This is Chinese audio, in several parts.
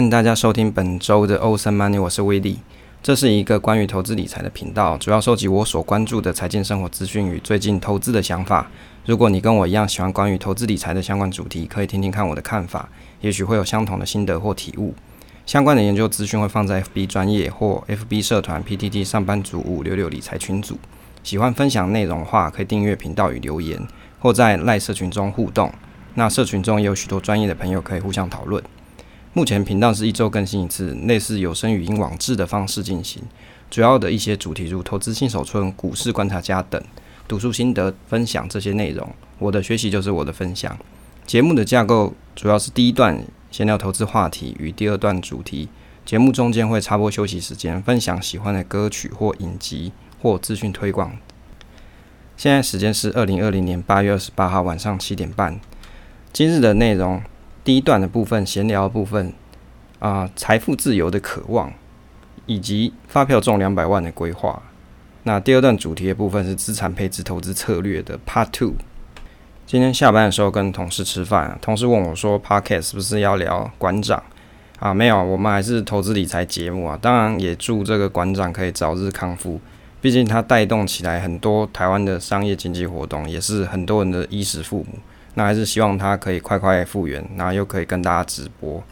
欢迎大家收听本周的欧森 Money，我是威利。这是一个关于投资理财的频道，主要收集我所关注的财经生活资讯与最近投资的想法。如果你跟我一样喜欢关于投资理财的相关主题，可以听听看我的看法，也许会有相同的心得或体悟。相关的研究资讯会放在 FB 专业或 FB 社团 PTT 上班族五六六理财群组。喜欢分享内容的话，可以订阅频道与留言，或在赖社群中互动。那社群中也有许多专业的朋友可以互相讨论。目前频道是一周更新一次，类似有声语音网志的方式进行。主要的一些主题如投资新手村、股市观察家等，读书心得分享这些内容。我的学习就是我的分享。节目的架构主要是第一段闲聊投资话题与第二段主题。节目中间会插播休息时间，分享喜欢的歌曲或影集或资讯推广。现在时间是二零二零年八月二十八号晚上七点半。今日的内容。第一段的部分，闲聊的部分啊，财富自由的渴望，以及发票中两百万的规划。那第二段主题的部分是资产配置投资策略的 Part Two。今天下班的时候跟同事吃饭，同事问我说：“Podcast 是不是要聊馆长啊？”没有，我们还是投资理财节目啊。当然也祝这个馆长可以早日康复，毕竟他带动起来很多台湾的商业经济活动，也是很多人的衣食父母。那还是希望他可以快快复原，然后又可以跟大家直播。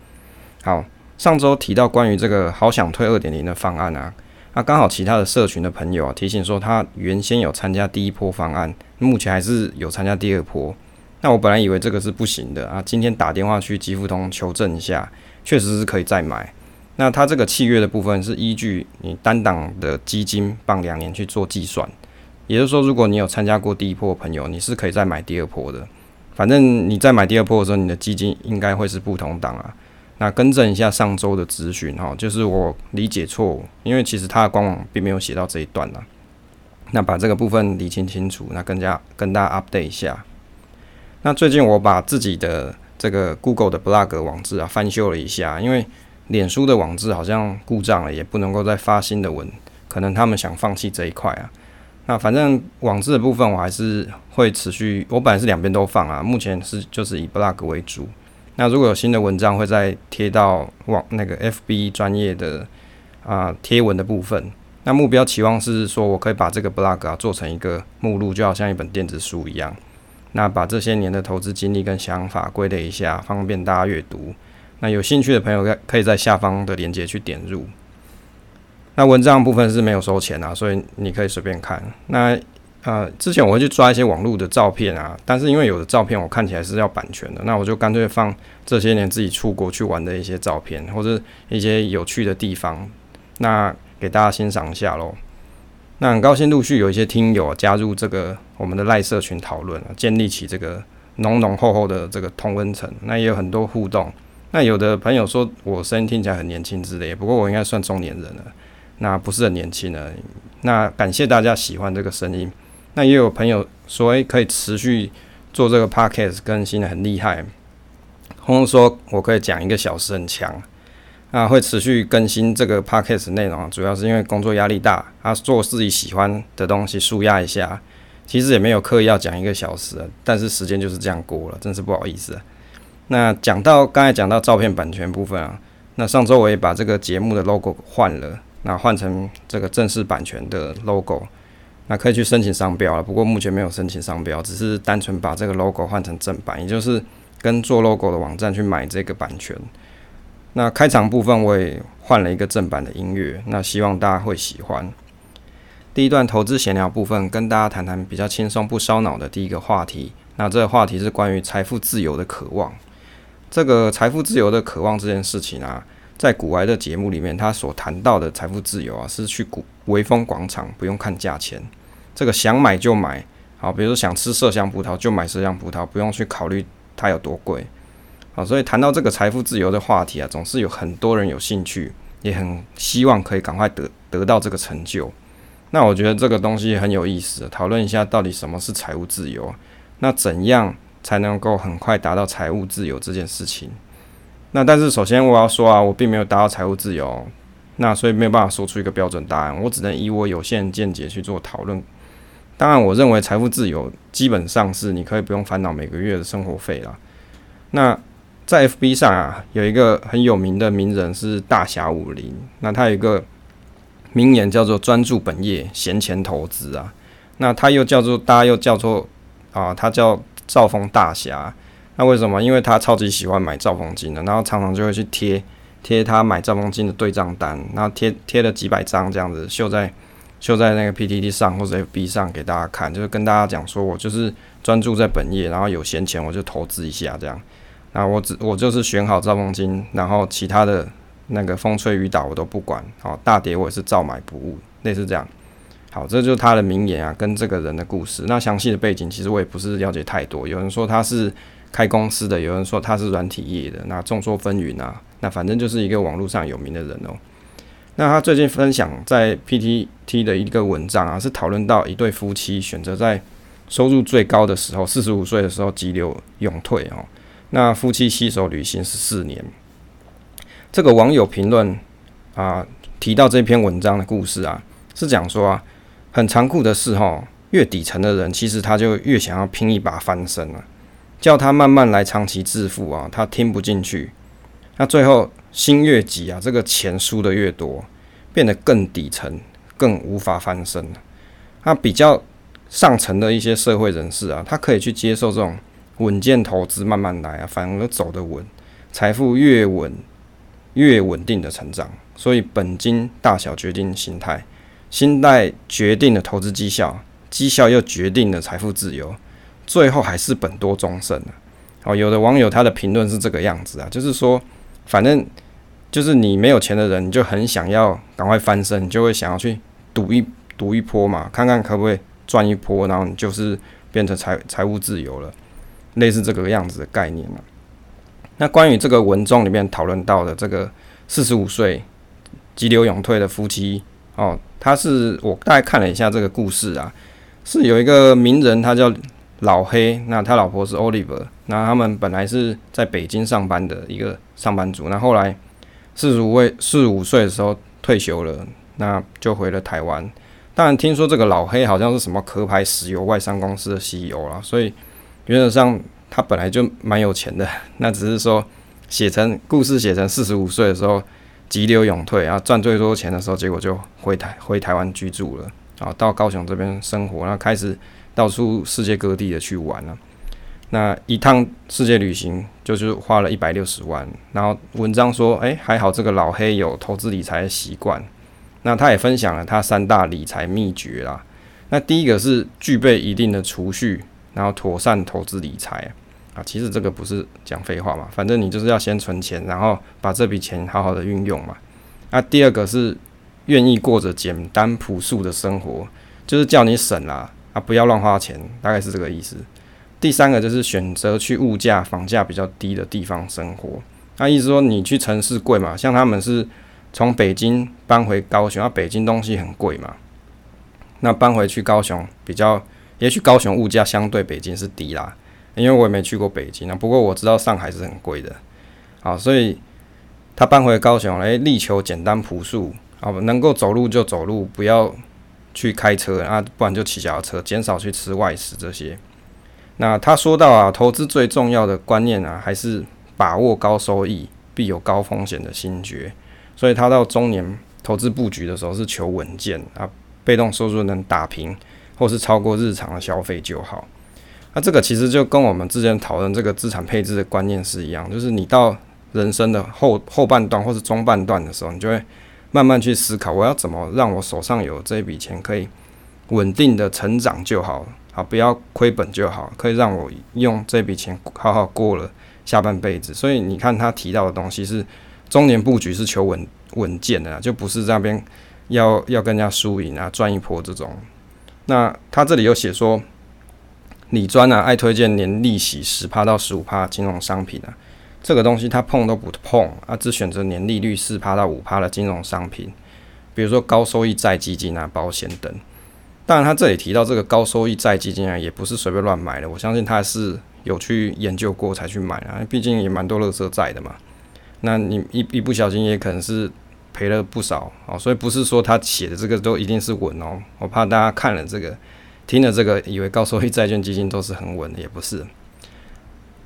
好，上周提到关于这个好想退二点零的方案啊，那刚好其他的社群的朋友啊提醒说，他原先有参加第一波方案，目前还是有参加第二波。那我本来以为这个是不行的啊，今天打电话去吉富通求证一下，确实是可以再买。那他这个契约的部分是依据你单档的基金放两年去做计算，也就是说，如果你有参加过第一波朋友，你是可以再买第二波的。反正你在买第二波的时候，你的基金应该会是不同档啊。那更正一下上周的资讯哈，就是我理解错误，因为其实它的官网并没有写到这一段啊。那把这个部分理清清楚，那更加跟大家 update 一下。那最近我把自己的这个 Google 的 blog 网志啊翻修了一下，因为脸书的网志好像故障了，也不能够再发新的文，可能他们想放弃这一块啊。那反正网志的部分我还是会持续，我本来是两边都放啊，目前是就是以 blog 为主。那如果有新的文章会再贴到网那个 FB 专业的啊贴文的部分。那目标期望是说我可以把这个 blog 啊做成一个目录，就好像一本电子书一样。那把这些年的投资经历跟想法归类一下，方便大家阅读。那有兴趣的朋友可可以在下方的链接去点入。那文章部分是没有收钱啊，所以你可以随便看。那呃，之前我会去抓一些网络的照片啊，但是因为有的照片我看起来是要版权的，那我就干脆放这些年自己出国去玩的一些照片，或者一些有趣的地方，那给大家欣赏一下喽。那很高兴陆续有一些听友加入这个我们的赖社群讨论，建立起这个浓浓厚厚的这个同温层，那也有很多互动。那有的朋友说我声音听起来很年轻之类，不过我应该算中年人了。那不是很年轻了，那感谢大家喜欢这个声音。那也有朋友说，诶，可以持续做这个 podcast 更新的很厉害。轰说，我可以讲一个小时很强。啊，会持续更新这个 podcast 内容，主要是因为工作压力大，啊，做自己喜欢的东西，舒压一下。其实也没有刻意要讲一个小时，但是时间就是这样过了，真是不好意思。那讲到刚才讲到照片版权部分啊，那上周我也把这个节目的 logo 换了。那换成这个正式版权的 logo，那可以去申请商标了。不过目前没有申请商标，只是单纯把这个 logo 换成正版，也就是跟做 logo 的网站去买这个版权。那开场部分我也换了一个正版的音乐，那希望大家会喜欢。第一段投资闲聊部分，跟大家谈谈比较轻松不烧脑的第一个话题。那这个话题是关于财富自由的渴望。这个财富自由的渴望这件事情啊。在股癌的节目里面，他所谈到的财富自由啊，是去古威风广场不用看价钱，这个想买就买，好，比如说想吃麝香葡萄就买麝香葡萄，不用去考虑它有多贵，好，所以谈到这个财富自由的话题啊，总是有很多人有兴趣，也很希望可以赶快得得到这个成就。那我觉得这个东西很有意思，讨论一下到底什么是财务自由，那怎样才能够很快达到财务自由这件事情？那但是首先我要说啊，我并没有达到财务自由，那所以没有办法说出一个标准答案，我只能以我有限见解去做讨论。当然，我认为财富自由基本上是你可以不用烦恼每个月的生活费啦。那在 FB 上啊，有一个很有名的名人是大侠武林，那他有一个名言叫做“专注本业，闲钱投资”啊。那他又叫做大家又叫做啊，他叫兆丰大侠。那为什么？因为他超级喜欢买兆丰金的，然后常常就会去贴贴他买兆丰金的对账单，然后贴贴了几百张这样子，秀在秀在那个 PTT 上或者 FB 上给大家看，就是跟大家讲说我就是专注在本业，然后有闲钱我就投资一下这样。那我只我就是选好兆丰金，然后其他的那个风吹雨打我都不管，好大跌我也是照买不误，类似这样。好，这就是他的名言啊，跟这个人的故事。那详细的背景其实我也不是了解太多，有人说他是。开公司的，有人说他是软体业的，那众说纷纭啊。那反正就是一个网络上有名的人哦。那他最近分享在 PTT 的一个文章啊，是讨论到一对夫妻选择在收入最高的时候，四十五岁的时候急流勇退哦。那夫妻携手旅行十四年。这个网友评论啊，提到这篇文章的故事啊，是讲说啊，很残酷的是哈，越底层的人其实他就越想要拼一把翻身啊。叫他慢慢来，长期致富啊，他听不进去。那最后心越急啊，这个钱输得越多，变得更底层，更无法翻身。那比较上层的一些社会人士啊，他可以去接受这种稳健投资，慢慢来啊，反而走得稳，财富越稳越稳定的成长。所以本金大小决定心态，心态决定了投资绩效，绩效又决定了财富自由。最后还是本多终胜的。哦，有的网友他的评论是这个样子啊，就是说，反正就是你没有钱的人，你就很想要赶快翻身，你就会想要去赌一赌一波嘛，看看可不可以赚一波，然后你就是变成财财务自由了，类似这个样子的概念嘛。那关于这个文中里面讨论到的这个四十五岁急流勇退的夫妻，哦，他是我大概看了一下这个故事啊，是有一个名人，他叫。老黑，那他老婆是 Oliver，那他们本来是在北京上班的一个上班族，那后来四十五岁四十五岁的时候退休了，那就回了台湾。当然听说这个老黑好像是什么壳牌石油外商公司的 CEO 啦，所以原则上他本来就蛮有钱的，那只是说写成故事写成四十五岁的时候急流勇退啊，赚最多钱的时候，结果就回台回台湾居住了，啊，到高雄这边生活，然后开始。到处世界各地的去玩了，那一趟世界旅行就是花了一百六十万。然后文章说，哎，还好这个老黑有投资理财的习惯。那他也分享了他三大理财秘诀啦。那第一个是具备一定的储蓄，然后妥善投资理财啊。其实这个不是讲废话嘛，反正你就是要先存钱，然后把这笔钱好好的运用嘛。那第二个是愿意过着简单朴素的生活，就是叫你省啦。不要乱花钱，大概是这个意思。第三个就是选择去物价、房价比较低的地方生活。那意思说，你去城市贵嘛？像他们是从北京搬回高雄，那北京东西很贵嘛。那搬回去高雄比较，也许高雄物价相对北京是低啦，因为我也没去过北京啊。不过我知道上海是很贵的。好，所以他搬回高雄，来力求简单朴素，好，能够走路就走路，不要。去开车啊，不然就骑脚踏车，减少去吃外食这些。那他说到啊，投资最重要的观念啊，还是把握高收益必有高风险的心诀。所以他到中年投资布局的时候是求稳健啊，被动收入能打平或是超过日常的消费就好。那这个其实就跟我们之前讨论这个资产配置的观念是一样，就是你到人生的后后半段或是中半段的时候，你就会。慢慢去思考，我要怎么让我手上有这笔钱可以稳定的成长就好，好，不要亏本就好，可以让我用这笔钱好好过了下半辈子。所以你看他提到的东西是中年布局是求稳稳健的，就不是这边要要跟人家输赢啊赚一波这种。那他这里有写说，李专啊爱推荐年利息十趴到十五趴金融商品啊。这个东西他碰都不碰啊，只选择年利率四趴到五趴的金融商品，比如说高收益债基金啊、保险等。当然，他这里提到这个高收益债基金啊，也不是随便乱买的。我相信他是有去研究过才去买啊，毕竟也蛮多垃圾债的嘛。那你一一不小心也可能是赔了不少哦，所以不是说他写的这个都一定是稳哦。我怕大家看了这个、听了这个，以为高收益债券基金都是很稳的，也不是。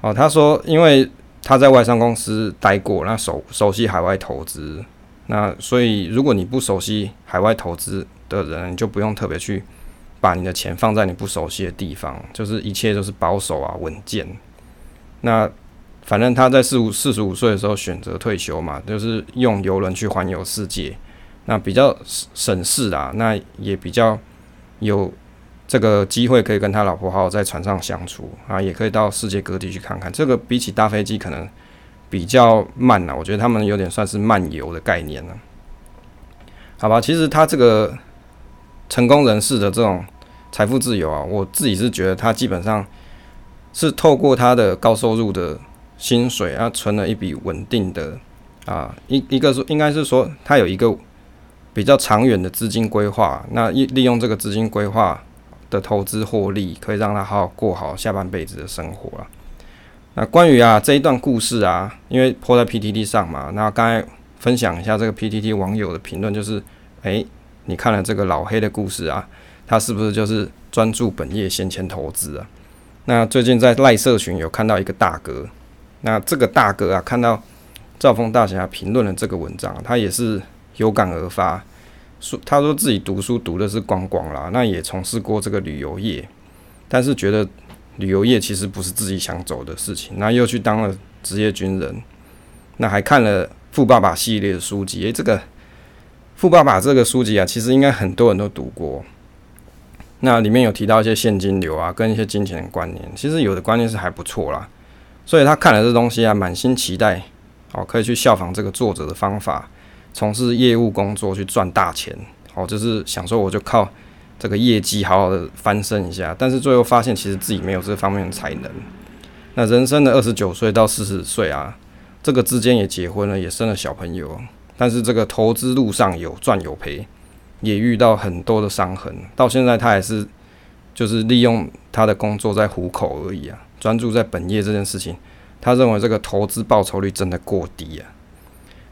哦，他说因为。他在外商公司待过，那熟熟悉海外投资，那所以如果你不熟悉海外投资的人，就不用特别去把你的钱放在你不熟悉的地方，就是一切都是保守啊稳健。那反正他在四五四十五岁的时候选择退休嘛，就是用游轮去环游世界，那比较省事啊，那也比较有。这个机会可以跟他老婆好好在船上相处啊，也可以到世界各地去看看。这个比起大飞机可能比较慢了，我觉得他们有点算是漫游的概念了。好吧，其实他这个成功人士的这种财富自由啊，我自己是觉得他基本上是透过他的高收入的薪水啊，存了一笔稳定的啊，一一个是应该是说他有一个比较长远的资金规划，那利利用这个资金规划。的投资获利可以让他好好过好下半辈子的生活啊。那关于啊这一段故事啊，因为泼在 PTT 上嘛，那刚才分享一下这个 PTT 网友的评论，就是诶、欸，你看了这个老黑的故事啊，他是不是就是专注本业先钱投资啊？那最近在赖社群有看到一个大哥，那这个大哥啊看到兆丰大侠评论的这个文章，他也是有感而发。说他说自己读书读的是光光啦，那也从事过这个旅游业，但是觉得旅游业其实不是自己想走的事情，那又去当了职业军人，那还看了《富爸爸》系列的书籍，诶、这个《富爸爸》这个书籍啊，其实应该很多人都读过，那里面有提到一些现金流啊，跟一些金钱的观念，其实有的观念是还不错啦，所以他看了这东西啊，满心期待，哦，可以去效仿这个作者的方法。从事业务工作去赚大钱，哦，就是想说我就靠这个业绩好好的翻身一下，但是最后发现其实自己没有这方面的才能。那人生的二十九岁到四十岁啊，这个之间也结婚了，也生了小朋友，但是这个投资路上有赚有赔，也遇到很多的伤痕，到现在他还是就是利用他的工作在糊口而已啊，专注在本业这件事情，他认为这个投资报酬率真的过低啊。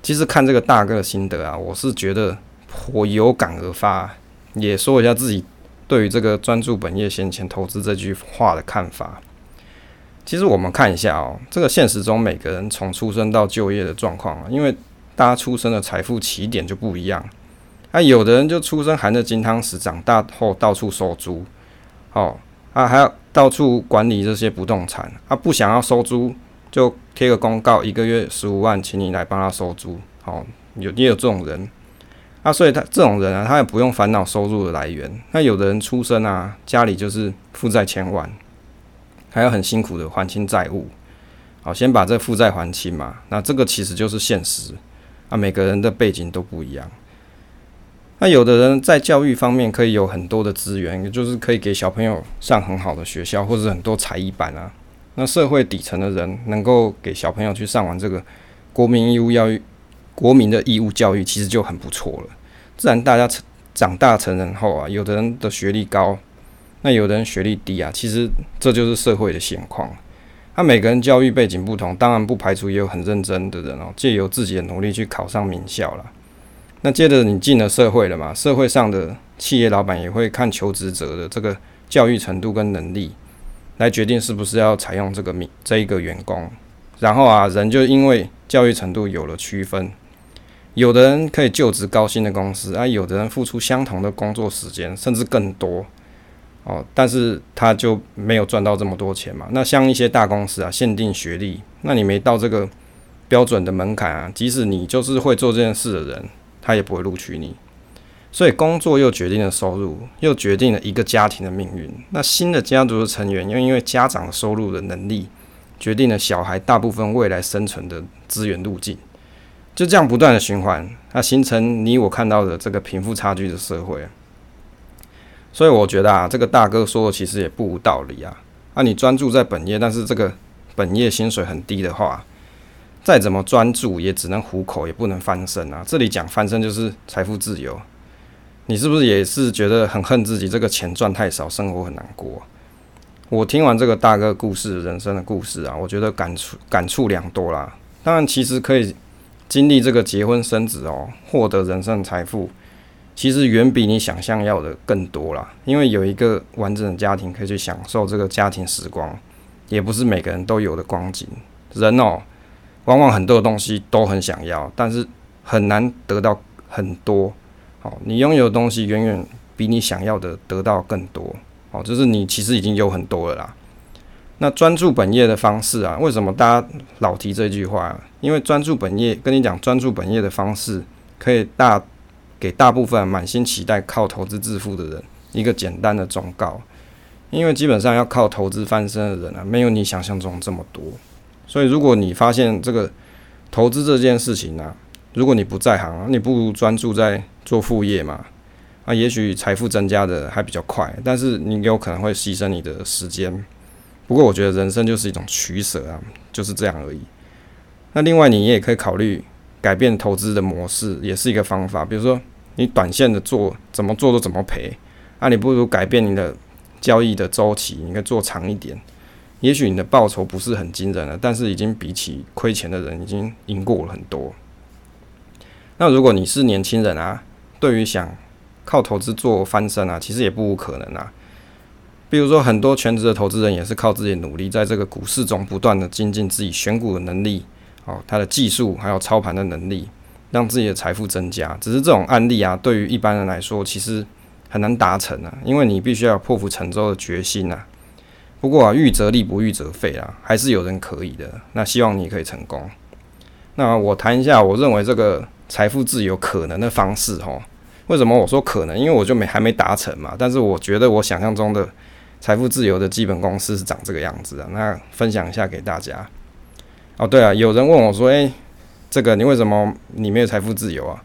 其实看这个大哥的心得啊，我是觉得颇有感而发，也说一下自己对于这个专注本业闲钱投资这句话的看法。其实我们看一下哦，这个现实中每个人从出生到就业的状况啊，因为大家出生的财富起点就不一样。啊，有的人就出生含着金汤匙，长大后到处收租，哦，啊还要到处管理这些不动产，啊不想要收租。就贴个公告，一个月十五万，请你来帮他收租。好，有也有这种人，啊，所以他这种人啊，他也不用烦恼收入的来源。那有的人出生啊，家里就是负债千万，还要很辛苦的还清债务。好，先把这负债还清嘛。那这个其实就是现实啊，每个人的背景都不一样。那有的人在教育方面可以有很多的资源，也就是可以给小朋友上很好的学校，或者很多才艺班啊。那社会底层的人能够给小朋友去上完这个国民义务教育，国民的义务教育其实就很不错了。自然大家成长大成人后啊，有的人的学历高，那有的人学历低啊，其实这就是社会的现况。那每个人教育背景不同，当然不排除也有很认真的人哦，借由自己的努力去考上名校了。那接着你进了社会了嘛，社会上的企业老板也会看求职者的这个教育程度跟能力。来决定是不是要采用这个名这一个员工，然后啊，人就因为教育程度有了区分，有的人可以就职高薪的公司啊，有的人付出相同的工作时间甚至更多哦，但是他就没有赚到这么多钱嘛。那像一些大公司啊，限定学历，那你没到这个标准的门槛啊，即使你就是会做这件事的人，他也不会录取你。所以工作又决定了收入，又决定了一个家庭的命运。那新的家族的成员又因为家长收入的能力，决定了小孩大部分未来生存的资源路径。就这样不断的循环，那形成你我看到的这个贫富差距的社会。所以我觉得啊，这个大哥说的其实也不无道理啊。啊，你专注在本业，但是这个本业薪水很低的话，再怎么专注也只能糊口，也不能翻身啊。这里讲翻身就是财富自由。你是不是也是觉得很恨自己这个钱赚太少，生活很难过？我听完这个大哥故事，人生的故事啊，我觉得感触感触良多啦。当然，其实可以经历这个结婚生子哦，获得人生财富，其实远比你想象要的更多啦。因为有一个完整的家庭，可以去享受这个家庭时光，也不是每个人都有的光景。人哦，往往很多的东西都很想要，但是很难得到很多。好，你拥有的东西远远比你想要的得到更多。好，就是你其实已经有很多了啦。那专注本业的方式啊，为什么大家老提这句话？因为专注本业，跟你讲专注本业的方式，可以大给大部分满心期待靠投资致富的人一个简单的忠告。因为基本上要靠投资翻身的人啊，没有你想象中这么多。所以如果你发现这个投资这件事情啊，如果你不在行，你不如专注在做副业嘛。啊，也许财富增加的还比较快，但是你有可能会牺牲你的时间。不过我觉得人生就是一种取舍啊，就是这样而已。那另外你也可以考虑改变投资的模式，也是一个方法。比如说你短线的做，怎么做都怎么赔，啊，你不如改变你的交易的周期，你可以做长一点。也许你的报酬不是很惊人了，但是已经比起亏钱的人已经赢过了很多。那如果你是年轻人啊，对于想靠投资做翻身啊，其实也不无可能啊。比如说，很多全职的投资人也是靠自己努力，在这个股市中不断的精进自己选股的能力，哦，他的技术还有操盘的能力，让自己的财富增加。只是这种案例啊，对于一般人来说，其实很难达成啊，因为你必须要破釜沉舟的决心呐。不过啊，预则立不预则废啊，还是有人可以的。那希望你可以成功。那我谈一下，我认为这个财富自由可能的方式哦。为什么我说可能？因为我就没还没达成嘛。但是我觉得我想象中的。财富自由的基本公式是长这个样子的，那分享一下给大家。哦，对啊，有人问我说：“诶，这个你为什么你没有财富自由啊？”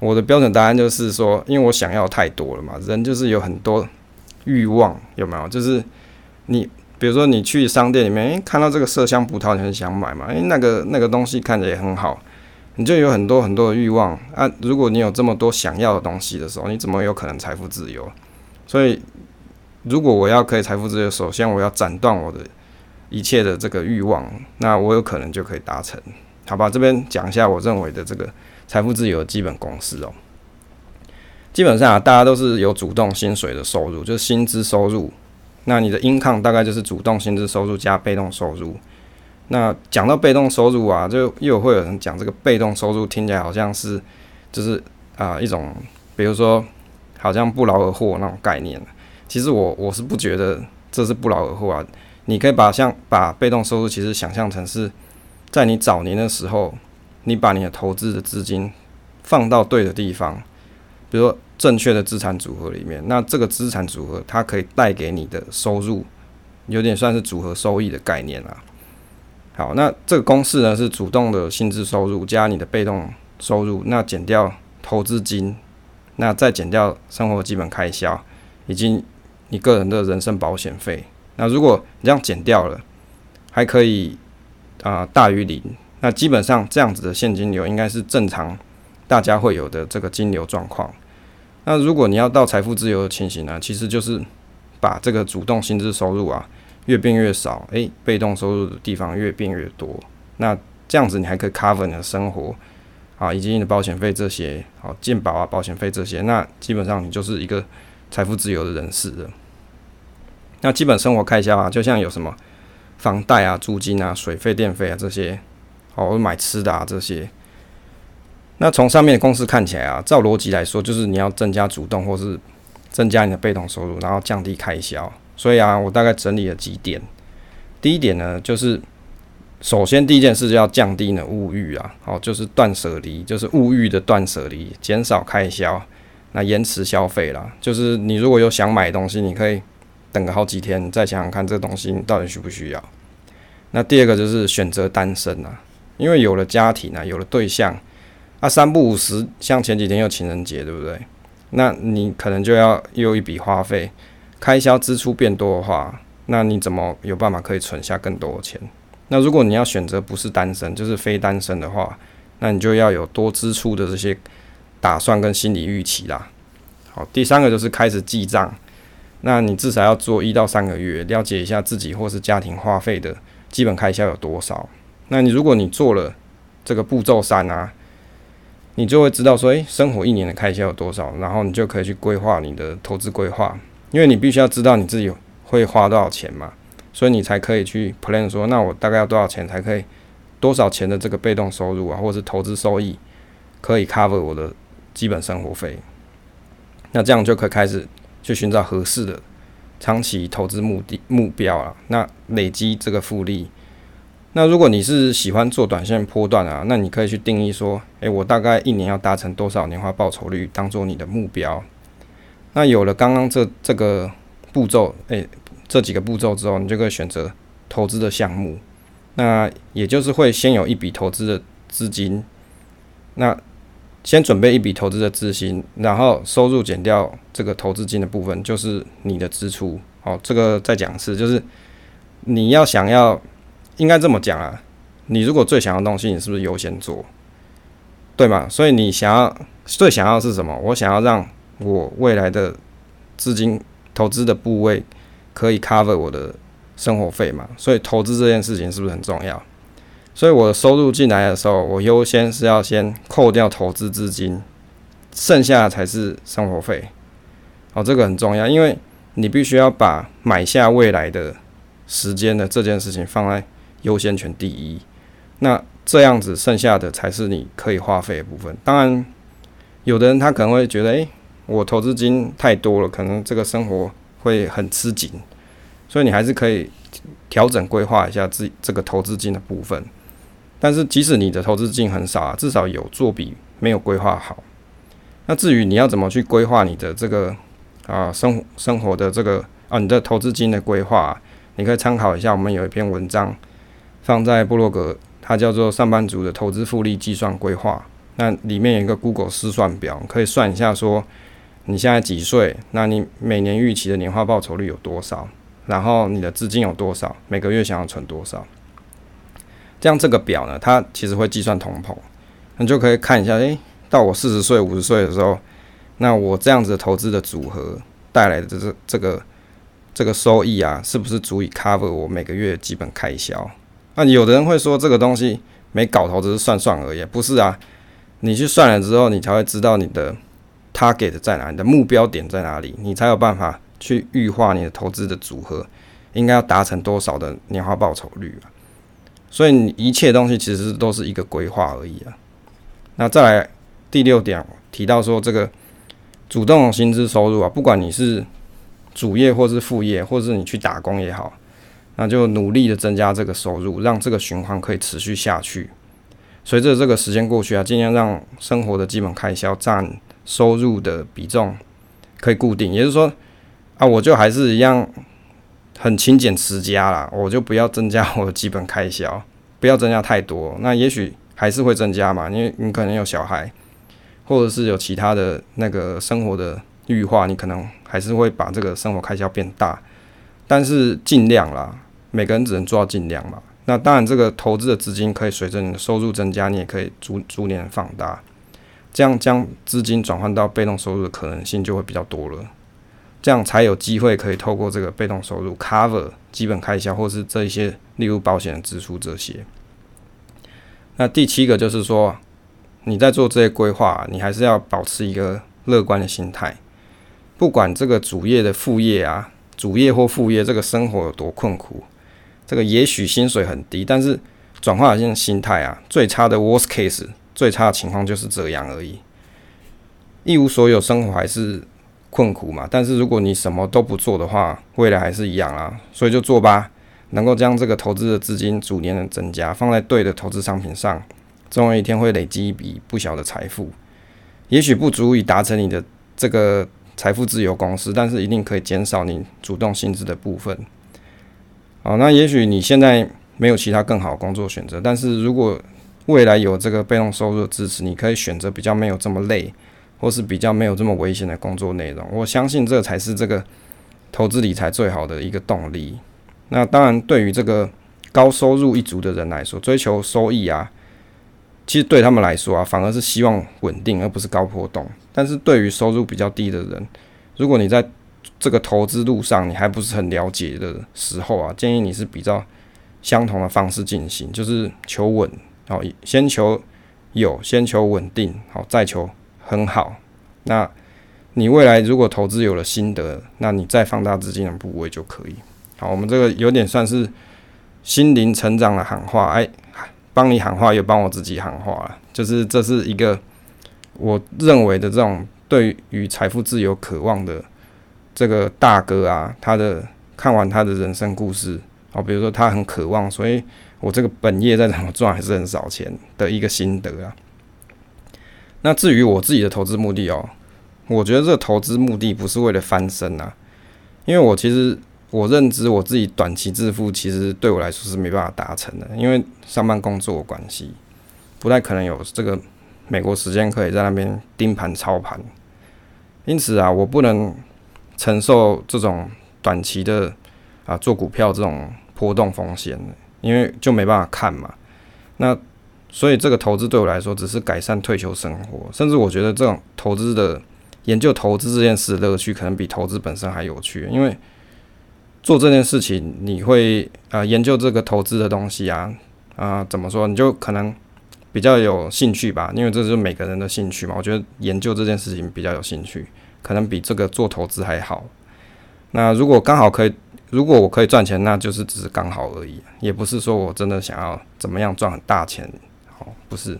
我的标准答案就是说，因为我想要太多了嘛。人就是有很多欲望，有没有？就是你比如说你去商店里面，诶，看到这个麝香葡萄，你很想买嘛？诶，那个那个东西看着也很好，你就有很多很多的欲望啊。如果你有这么多想要的东西的时候，你怎么有可能财富自由？所以。如果我要可以财富自由，首先我要斩断我的一切的这个欲望，那我有可能就可以达成，好吧？这边讲一下我认为的这个财富自由的基本公式哦。基本上啊，大家都是有主动薪水的收入，就是薪资收入。那你的 income 大概就是主动薪资收入加被动收入。那讲到被动收入啊，就又会有人讲这个被动收入听起来好像是就是啊、一种，比如说好像不劳而获那种概念。其实我我是不觉得这是不劳而获啊，你可以把像把被动收入其实想象成是在你早年的时候，你把你的投资的资金放到对的地方，比如说正确的资产组合里面，那这个资产组合它可以带给你的收入，有点算是组合收益的概念啦。好，那这个公式呢是主动的薪资收入加你的被动收入，那减掉投资金，那再减掉生活基本开销，以及你个人的人身保险费，那如果你这样减掉了，还可以啊、大于零，那基本上这样子的现金流应该是正常大家会有的这个金流状况。那如果你要到财富自由的情形呢，其实就是把这个主动薪资收入啊越变越少，诶、被动收入的地方越变越多。那这样子你还可以 cover 你的生活啊，以及你的保险费这些，好健保啊保险费这些，那基本上你就是一个。财富自由的人士了，那基本生活开销啊，就像有什么房贷啊、租金啊、水费、电费啊这些，哦，买吃的啊这些。那从上面的公式看起来啊，照逻辑来说，就是你要增加主动或是增加你的被动收入，然后降低开销。所以啊，我大概整理了几点。第一点呢，就是首先第一件事就要降低你的物欲啊，好，就是断舍离，就是物欲的断舍离，减少开销。那延迟消费啦，就是你如果有想买东西，你可以等个好几天，再想想看这东西到底需不需要。那第二个就是选择单身啊，因为有了家庭啊，有了对象，啊三不五时，像前几天又情人节，对不对？那你可能就要又一笔花费，开销支出变多的话，那你怎么有办法可以存下更多的钱？那如果你要选择不是单身，就是非单身的话，那你就要有多支出的这些。打算跟心理预期啦。好，第三个就是开始记账。那你至少要做一到三个月，了解一下自己或是家庭花费的基本开销有多少。那你如果你做了这个步骤三啊，你就会知道说，诶，生活一年的开销有多少，然后你就可以去规划你的投资规划。因为你必须要知道你自己会花多少钱嘛，所以你才可以去 plan 说，那我大概要多少钱才可以多少钱的这个被动收入啊，或者是投资收益可以 cover 我的基本生活费。那这样就可以开始去寻找合适的长期投资目的目标了。那累积这个复利。那如果你是喜欢做短线波段啊，那你可以去定义说，诶，我大概一年要达成多少年化报酬率，当做你的目标。那有了刚刚这这个步骤，诶，这几个步骤之后，你就可以选择投资的项目。那也就是会先有一笔投资的资金，那先准备一笔投资的资金，然后收入减掉这个投资金的部分，就是你的支出。好，这个再讲一次，就是你要想要。应该这么讲啊，你如果最想要东西，你是不是优先做？对吗？所以你想要最想要是什么？我想要让我未来的资金投资的部位可以 cover 我的生活费嘛？所以投资这件事情是不是很重要？所以我的收入进来的时候，我优先是要先扣掉投资资金，剩下的才是生活费。哦，这个很重要，因为你必须要把买下未来的时间的这件事情放在。优先权第一，那这样子剩下的才是你可以花费的部分。当然，有的人他可能会觉得，诶、我投资金太多了，可能这个生活会很吃紧，所以你还是可以调整规划一下自己这个投资金的部分。但是，即使你的投资金很少，至少有做比没有规划好。那至于你要怎么去规划你的这个啊生活生活的这个啊你的投资金的规划，你可以参考一下，我们有一篇文章。放在部落格，它叫做上班族的投资复利计算规划。那里面有一个 Google 试算表，可以算一下说你现在几岁，那你每年预期的年化报酬率有多少，然后你的资金有多少，每个月想要存多少。这样这个表呢，它其实会计算通膨，你就可以看一下，诶、到我四十岁、五十岁的时候，那我这样子的投资的组合带来的这这个这个收益啊，是不是足以 cover 我每个月基本开销？那有的人会说这个东西没搞头，只是算算而已，不是啊？你去算了之后，你才会知道你的 target 在哪里，你的目标点在哪里，你才有办法去预划你的投资的组合应该要达成多少的年化报酬率啊。所以你一切东西其实都是一个规划而已啊。那再来第六点提到说，这个主动薪资收入啊，不管你是主业或是副业，或是你去打工也好。那就努力的增加这个收入，让这个循环可以持续下去。随着这个时间过去啊，尽量让生活的基本开销占收入的比重可以固定。也就是说，啊，我就还是一样很勤俭持家啦，我就不要增加我的基本开销，不要增加太多。那也许还是会增加嘛，因为你可能有小孩，或者是有其他的那个生活的欲化，你可能还是会把这个生活开销变大，但是尽量啦。每个人只能做到尽量嘛。那当然，这个投资的资金可以随着你的收入增加，你也可以逐逐年放大，这样将资金转换到被动收入的可能性就会比较多了。这样才有机会可以透过这个被动收入 cover 基本开销，或是这一些例如保险的支出这些。那第七个就是说，你在做这些规划，你还是要保持一个乐观的心态，不管这个主业的副业啊，主业或副业，这个生活有多困苦。这个也许薪水很低，但是转化一下心态啊，最差的 worst case，最差的情况就是这样而已。一无所有，生活还是困苦嘛。但是如果你什么都不做的话，未来还是一样啊。所以就做吧，能够将这个投资的资金逐年的增加，放在对的投资商品上，总有一天会累积一笔不小的财富。也许不足以达成你的这个财富自由公式，但是一定可以减少你主动薪资的部分。好，那也许你现在没有其他更好的工作选择，但是如果未来有这个被动收入的支持，你可以选择比较没有这么累，或是比较没有这么危险的工作内容。我相信这才是这个投资理财最好的一个动力。那当然，对于这个高收入一族的人来说，追求收益啊，其实对他们来说啊，反而是希望稳定，而不是高波动。但是对于收入比较低的人，如果你在这个投资路上，你还不是很了解的时候啊，建议你是比较相同的方式进行，就是求稳，好，先求有，先求稳定，好，再求很好。那你未来如果投资有了心得，那你再放大资金的部位就可以。好，我们这个有点算是心灵成长的喊话，哎，帮你喊话，又帮我自己喊话了。就是这是一个我认为的这种对于财富自由渴望的这个大哥啊，他的看完他的人生故事，哦，比如说他很渴望，所以我这个本业再怎么赚还是很少钱的一个心得啊。那至于我自己的投资目的哦，我觉得这个投资目的不是为了翻身啊，因为我其实。我认知我自己短期致富，其实对我来说是没办法达成的，因为上班工作关系，不太可能有这个美国时间可以在那边盯盘操盘。因此啊，我不能承受这种短期的啊做股票这种波动风险，因为就没办法看嘛。那所以这个投资对我来说，只是改善退休生活，甚至我觉得这种投资的研究投资这件事的乐趣，可能比投资本身还有趣，因为。做这件事情，你会、呃、研究这个投资的东西啊啊、怎么说？你就可能比较有兴趣吧，因为这是每个人的兴趣嘛。我觉得研究这件事情比较有兴趣，可能比这个做投资还好。那如果刚好可以，如果我可以赚钱，那就是只是刚好而已，也不是说我真的想要怎么样赚很大钱。好，不是。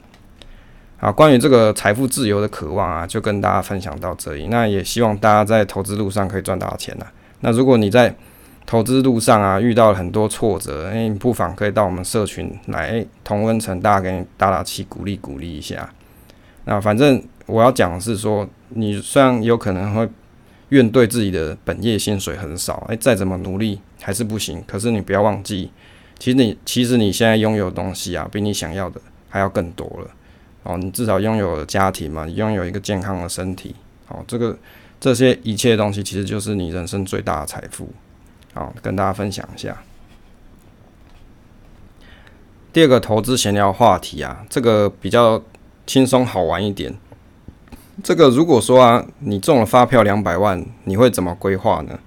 好，关于这个财富自由的渴望啊，就跟大家分享到这里。那也希望大家在投资路上可以赚大钱呐。那如果你在投资路上啊，遇到了很多挫折，哎，你不妨可以到我们社群来，同温层，大家给你打打气，鼓励鼓励一下。那反正我要讲的是说，你虽然有可能会怨对自己的本业薪水很少，哎，再怎么努力还是不行。可是你不要忘记，其实你其实你现在拥有的东西啊，比你想要的还要更多了。哦，你至少拥有了家庭嘛，你拥有一个健康的身体。哦，这个这些一切东西，其实就是你人生最大的财富。好，跟大家分享一下。第二个投资闲聊话题啊，这个比较轻松好玩一点。这个如果说啊，你中了发票两百万，你会怎么规划呢？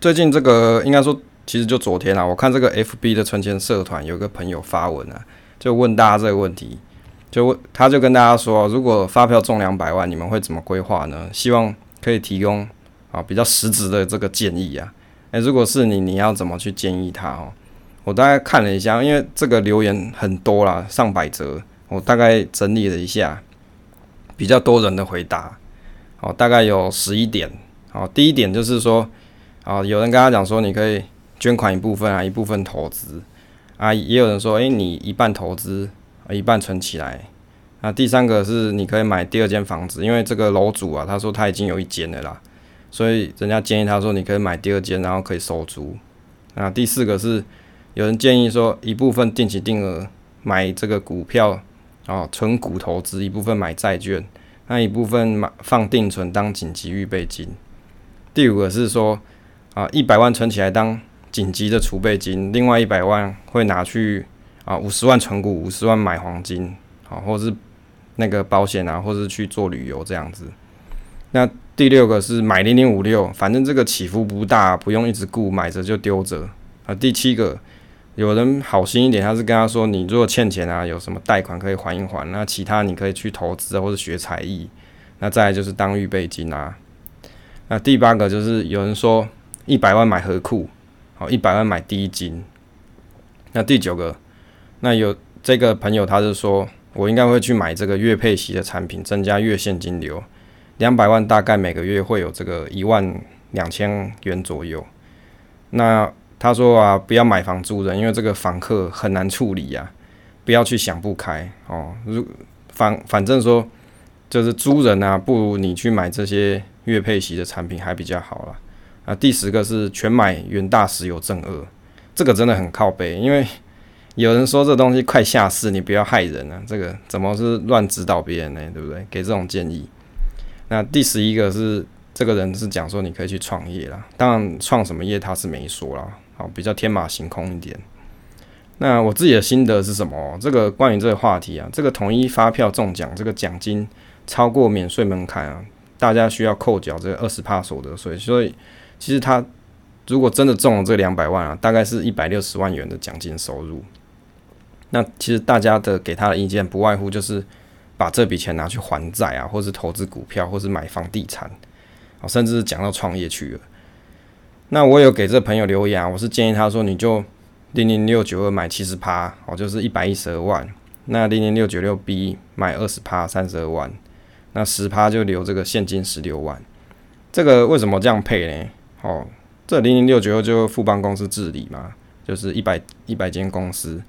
最近这个应该说，其实就昨天啊，我看这个 FB 的存钱社团有个朋友发文啊，就问大家这个问题，就问他就跟大家说，如果发票中两百万，你们会怎么规划呢？希望可以提供。啊，比较实质的这个建议啊，诶、如果是你，你要怎么去建议他哦？我大概看了一下，因为这个留言很多啦，上百则，我大概整理了一下，比较多人的回答，哦，大概有十一点。哦，第一点就是说，啊，有人跟他讲说，你可以捐款一部分啊，一部分投资啊，也有人说，诶、你一半投资，一半存起来。那第三个是你可以买第二间房子，因为这个楼主啊，他说他已经有一间了啦。所以人家建议他说，你可以买第二间，然后可以收租。那第四个是有人建议说，一部分定期定额买这个股票，哦，纯股投资；一部分买债券，那一部分买放定存当紧急预备金。第五个是说，啊，一百万存起来当紧急的储备金，另外一百万会拿去啊五十万存股，五十万买黄金，啊，或是那个保险啊，或是去做旅游这样子。那第六个是买零零五六，反正这个起伏不大，不用一直顾，买着就丢着啊。第七个，有人好心一点，他是跟他说，你如果欠钱啊，有什么贷款可以还一还，那其他你可以去投资或者学才艺。那再就是当预备金啊。那第八个就是有人说一百万买合库，好，一百万买第一金。那第九个，那有这个朋友他是说我应该会去买这个月配息的产品，增加月现金流。两百万大概每个月会有这个一万两千元左右。那他说啊，不要买房租人，因为这个房客很难处理呀、不要去想不开哦。如反反正说就是租人啊，不如你去买这些月配息的产品还比较好啦。啊，第十个是全买元大石油正二，这个真的很靠背，因为有人说这东西快下市，你不要害人啊。这个怎么是乱指导别人呢？对不对？给这种建议。那第十一个是这个人是讲说你可以去创业啦，当然创什么业他是没说啦，好，比较天马行空一点。那我自己的心得是什么？这个关于这个话题啊，这个统一发票中奖，这个奖金超过免税门槛啊，大家需要扣缴这个二十帕所得税，所以其实他如果真的中了这两百万啊，大概是一百六十万元的奖金收入。那其实大家的给他的意见不外乎就是。把这笔钱拿去还债啊，或是投资股票，或是买房地产，甚至讲到创业去了。那我有给这朋友留言啊，我是建议他说，你就零零六九二买七十趴，哦，就是一百一十二万。那零零六九六 B 买二十趴，三十二万。那十趴就留这个现金十六万。这个为什么这样配呢？哦，这零零六九二就富邦公司治理嘛，就是一百一百间公司，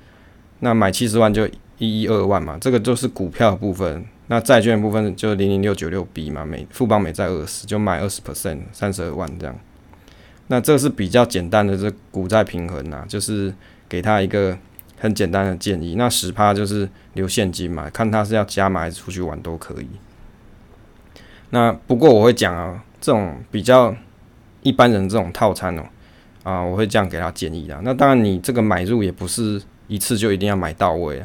那买七十万就一一二万嘛，这个就是股票部分。那债券部分就零零六九六 B 嘛，每富邦每债二十就买二十 percent，三十二万这样。那这是比较简单的这股债平衡呐，就是给他一个很简单的建议。那十趴就是留现金嘛，看他是要加码还是出去玩都可以。那不过我会讲啊，这种比较一般人这种套餐哦，啊，我会这样给他建议的。那当然你这个买入也不是一次就一定要买到位，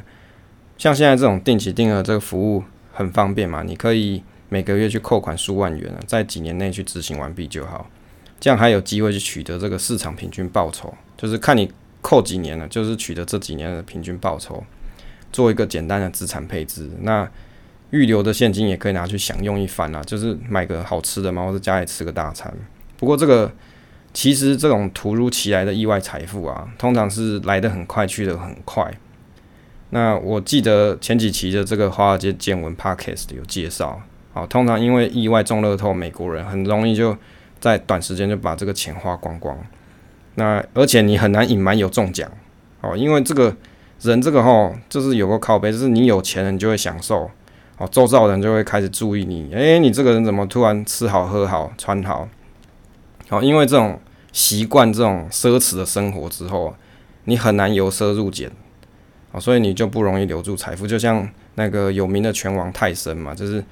像现在这种定期定额这个服务很方便嘛，你可以每个月去扣款数万元啊，在几年内去执行完毕就好。这样还有机会去取得这个市场平均报酬，就是看你扣几年了，就是取得这几年的平均报酬，做一个简单的资产配置。那预留的现金也可以拿去享用一番啦，就是买个好吃的嘛，或者家里吃个大餐。不过这个其实这种突如其来的意外财富啊，通常是来得很快，去得很快。那我记得前几期的这个华尔街见闻 Podcast 有介绍，啊，通常因为意外中乐透，美国人很容易就。在短时间就把这个钱花光光，那而且你很难隐瞒有中奖。哦，因为这个人这个吼就是有个靠背，就是你有钱人就会享受。哦，周遭人就会开始注意你，诶，你这个人怎么突然吃好喝好穿好？哦，因为这种习惯这种奢侈的生活之后，你很难由奢入俭。哦，所以你就不容易留住财富，就像那个有名的拳王泰森嘛，就是。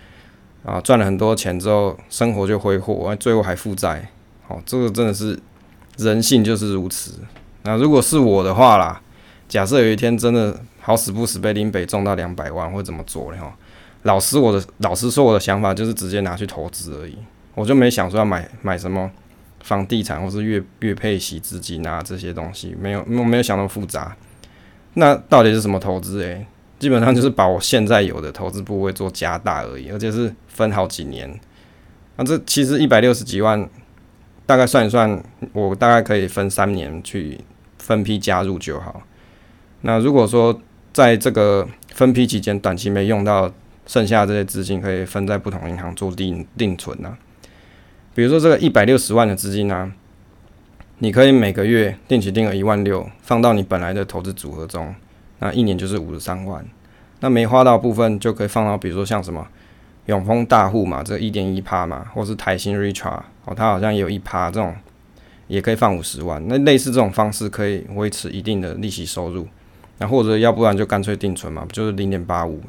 啊，赚了很多钱之后，生活就挥霍，最后还负债。好、哦，这个真的是人性就是如此。那如果是我的话啦，假设有一天真的好死不死被林北中到两百万，会怎么做呢？哈，老师我的老师说，我的想法就是直接拿去投资而已，我就没想说要买买什么房地产或是月月配息资金啊这些东西，没有，我没有想那么复杂。那到底是什么投资？诶？基本上就是把我现在有的投资部位做加大而已，而且是分好几年。那这其实一百六十几万，大概算一算，我大概可以分三年去分批加入就好。那如果说在这个分批期间短期没用到，剩下这些资金可以分在不同银行做定定存啊。比如说这个一百六十万的资金呢，你可以每个月定期定额一万六，放到你本来的投资组合中。那一年就是五十三万，那没花到部分就可以放到，比如说像什么永丰大户嘛，这一点一趴嘛，或是台新 Richart 哦，它好像也有一趴这种，也可以放五十万。那类似这种方式可以维持一定的利息收入，那或者要不然就干脆定存嘛，不就是零点八五嘛。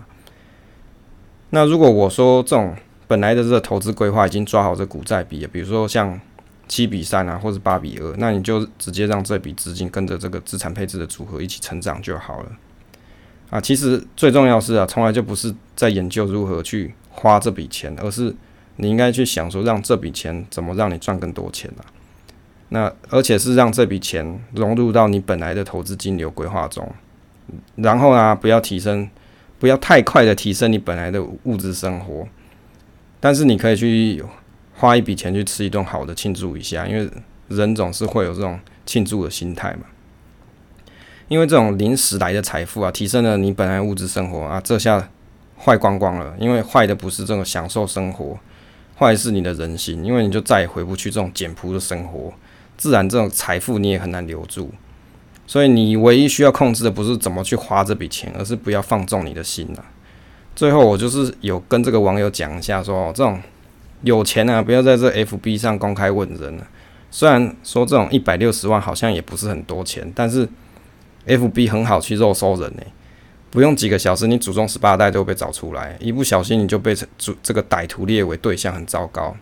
那如果我说这种本来的这个投资规划已经抓好这股债比，比如说像七比三啊，或者八比二，那你就直接让这笔资金跟着这个资产配置的组合一起成长就好了。啊，其实最重要是啊，从来就不是在研究如何去花这笔钱，而是你应该去想说，让这笔钱怎么让你赚更多钱啊。那而且是让这笔钱融入到你本来的投资金流规划中，然后呢，不要提升，不要太快的提升你本来的物质生活，但是你可以去。花一笔钱去吃一顿好的庆祝一下，因为人总是会有这种庆祝的心态嘛。因为这种临时来的财富啊，提升了你本来物质生活啊，这下坏光光了。因为坏的不是这种享受生活，坏的是你的人心，因为你就再也回不去这种简朴的生活，自然这种财富你也很难留住。所以你唯一需要控制的不是怎么去花这笔钱，而是不要放纵你的心了。最后我就是有跟这个网友讲一下说，说这种。有钱啊，不要在这 FB 上公开问人了。虽然说这种一百六十万好像也不是很多钱，但是 FB 很好去肉搜人呢，不用几个小时，你祖宗十八代都被找出来，一不小心你就被这这个歹徒列为对象，很糟糕。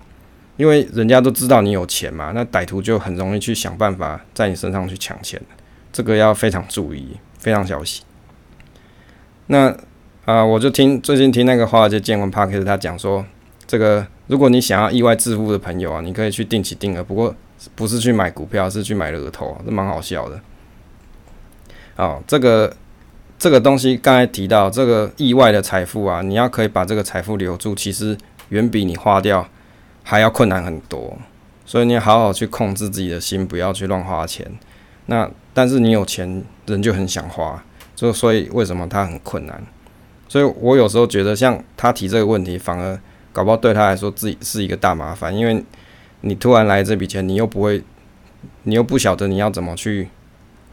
因为人家都知道你有钱嘛，那歹徒就很容易去想办法在你身上去抢钱，这个要非常注意，非常小心。那啊、我就听最近听那个华尔街见闻 Podcast 他讲说。这个，如果你想要意外致富的朋友啊，你可以去定期定额，不过不是去买股票，是去买乐透，这蛮好笑的。哦，这个这个东西刚才提到，这个意外的财富啊，你要可以把这个财富留住，其实远比你花掉还要困难很多。所以你好好去控制自己的心，不要去乱花钱。那但是你有钱，人就很想花，就所以为什么他很困难？所以我有时候觉得，像他提这个问题，反而搞不好对他来说自己是一个大麻烦，因为你突然来这笔钱，你又不会，你又不晓得你要怎么去